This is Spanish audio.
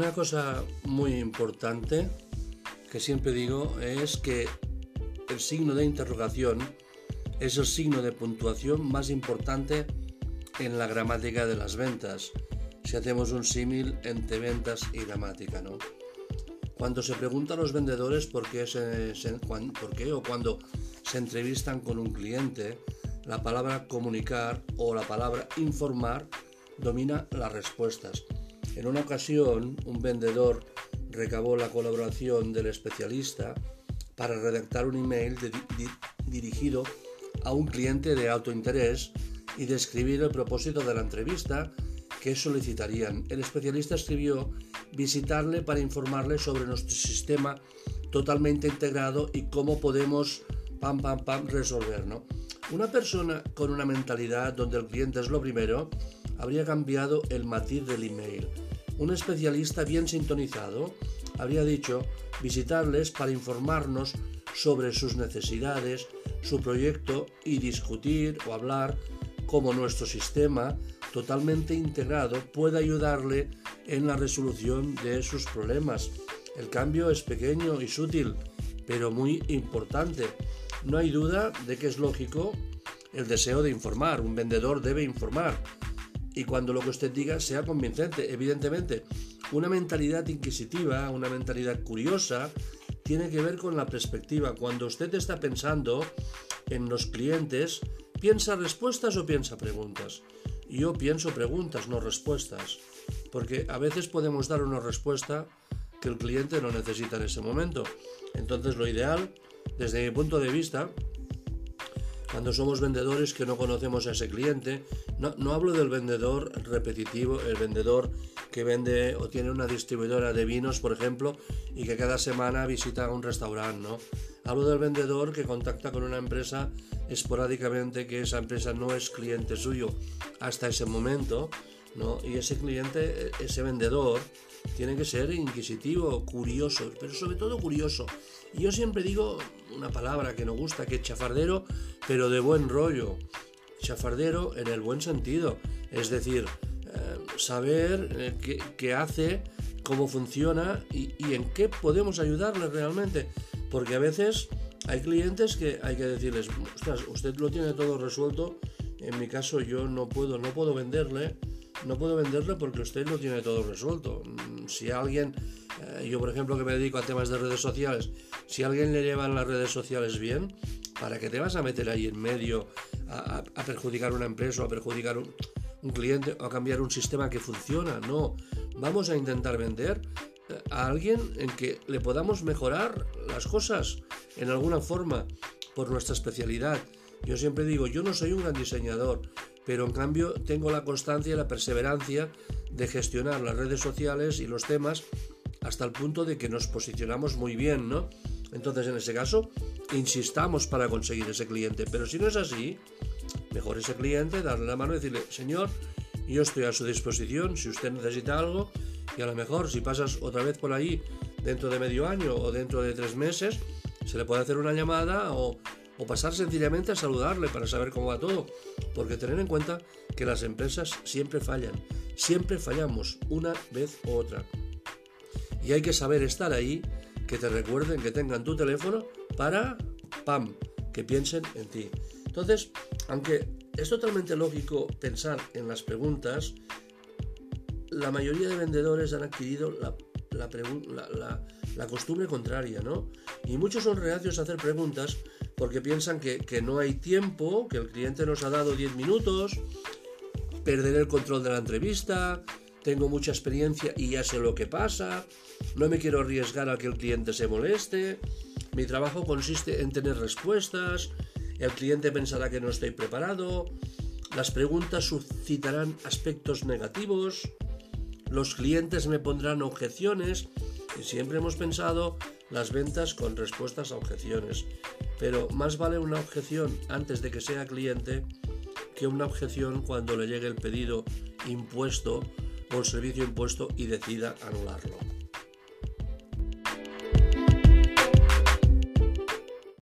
Una cosa muy importante que siempre digo es que el signo de interrogación es el signo de puntuación más importante en la gramática de las ventas, si hacemos un símil entre ventas y gramática, ¿no? Cuando se pregunta a los vendedores por qué, por qué o cuando se entrevistan con un cliente, la palabra comunicar o la palabra informar domina las respuestas. En una ocasión, un vendedor recabó la colaboración del especialista para redactar un email dirigido a un cliente de alto interés y describir el propósito de la entrevista que solicitarían. El especialista escribió visitarle para informarle sobre nuestro sistema totalmente integrado y cómo podemos pam pam pam resolver, Una persona con una mentalidad donde el cliente es lo primero habría cambiado el matiz del email. Un especialista bien sintonizado habría dicho visitarles para informarnos sobre sus necesidades, su proyecto y discutir o hablar cómo nuestro sistema totalmente integrado puede ayudarle en la resolución de sus problemas. El cambio es pequeño y sutil, pero muy importante. No hay duda de que es lógico el deseo de informar. Un vendedor debe informar y cuando lo que usted diga sea convincente. Evidentemente, una mentalidad inquisitiva, una mentalidad curiosa, tiene que ver con la perspectiva. Cuando usted está pensando en los clientes, ¿piensa respuestas o piensa preguntas? Yo pienso preguntas, no respuestas, porque a veces podemos dar una respuesta que el cliente no necesita en ese momento. Entonces lo ideal, desde mi punto de vista, cuando somos vendedores que no conocemos a ese cliente, no, hablo del vendedor repetitivo, el vendedor que vende o tiene una distribuidora de vinos, por ejemplo, y que cada semana visita un restaurante, ¿no? Hablo del vendedor que contacta con una empresa esporádicamente, que esa empresa no es cliente suyo hasta ese momento, ¿no? Y ese cliente, ese vendedor, tiene que ser inquisitivo, curioso, pero sobre todo curioso. Y yo siempre digo una palabra que nos gusta, que es chafardero, pero de buen rollo. Chafardero en el buen sentido. Es decir, eh, saber eh, qué, hace, cómo funciona y, en qué podemos ayudarle realmente. Porque a veces hay clientes que hay que decirles, ostras, usted lo tiene todo resuelto. En mi caso yo no puedo, no puedo venderle no puedo venderle porque usted lo tiene todo resuelto. Mm, si alguien, eh, yo por ejemplo que me dedico a temas de redes sociales, si alguien le lleva las redes sociales bien, ¿para qué te vas a meter ahí en medio a, perjudicar una empresa o a perjudicar un, un, cliente o a cambiar un sistema que funciona? No, vamos a intentar vender a alguien en que le podamos mejorar las cosas en alguna forma por nuestra especialidad. Yo siempre digo, yo no soy un gran diseñador, pero en cambio tengo la constancia y la perseverancia de gestionar las redes sociales y los temas hasta el punto de que nos posicionamos muy bien, ¿no? Entonces, en ese caso, insistamos para conseguir ese cliente, pero si no es así, mejor ese cliente darle la mano y decirle, señor, yo estoy a su disposición si usted necesita algo y a lo mejor si pasas otra vez por ahí dentro de medio año o dentro de tres meses, se le puede hacer una llamada o pasar sencillamente a saludarle para saber cómo va todo, porque tener en cuenta que las empresas siempre fallan, siempre fallamos una vez u otra. Y hay que saber estar ahí, que te recuerden, que tengan tu teléfono para, ¡pam!, que piensen en ti. Entonces, aunque es totalmente lógico pensar en las preguntas, la mayoría de vendedores han adquirido la, la, costumbre contraria, ¿no? Y muchos son reacios a hacer preguntas porque piensan que, no hay tiempo, que el cliente nos ha dado 10 minutos, perder el control de la entrevista, tengo mucha experiencia y ya sé lo que pasa, no me quiero arriesgar a que el cliente se moleste, mi trabajo consiste en tener respuestas, el cliente pensará que no estoy preparado, las preguntas suscitarán aspectos negativos, los clientes me pondrán objeciones y siempre hemos pensado las ventas con respuestas a objeciones. Pero más vale una objeción antes de que sea cliente que una objeción cuando le llegue el pedido impuesto el servicio impuesto y decida anularlo.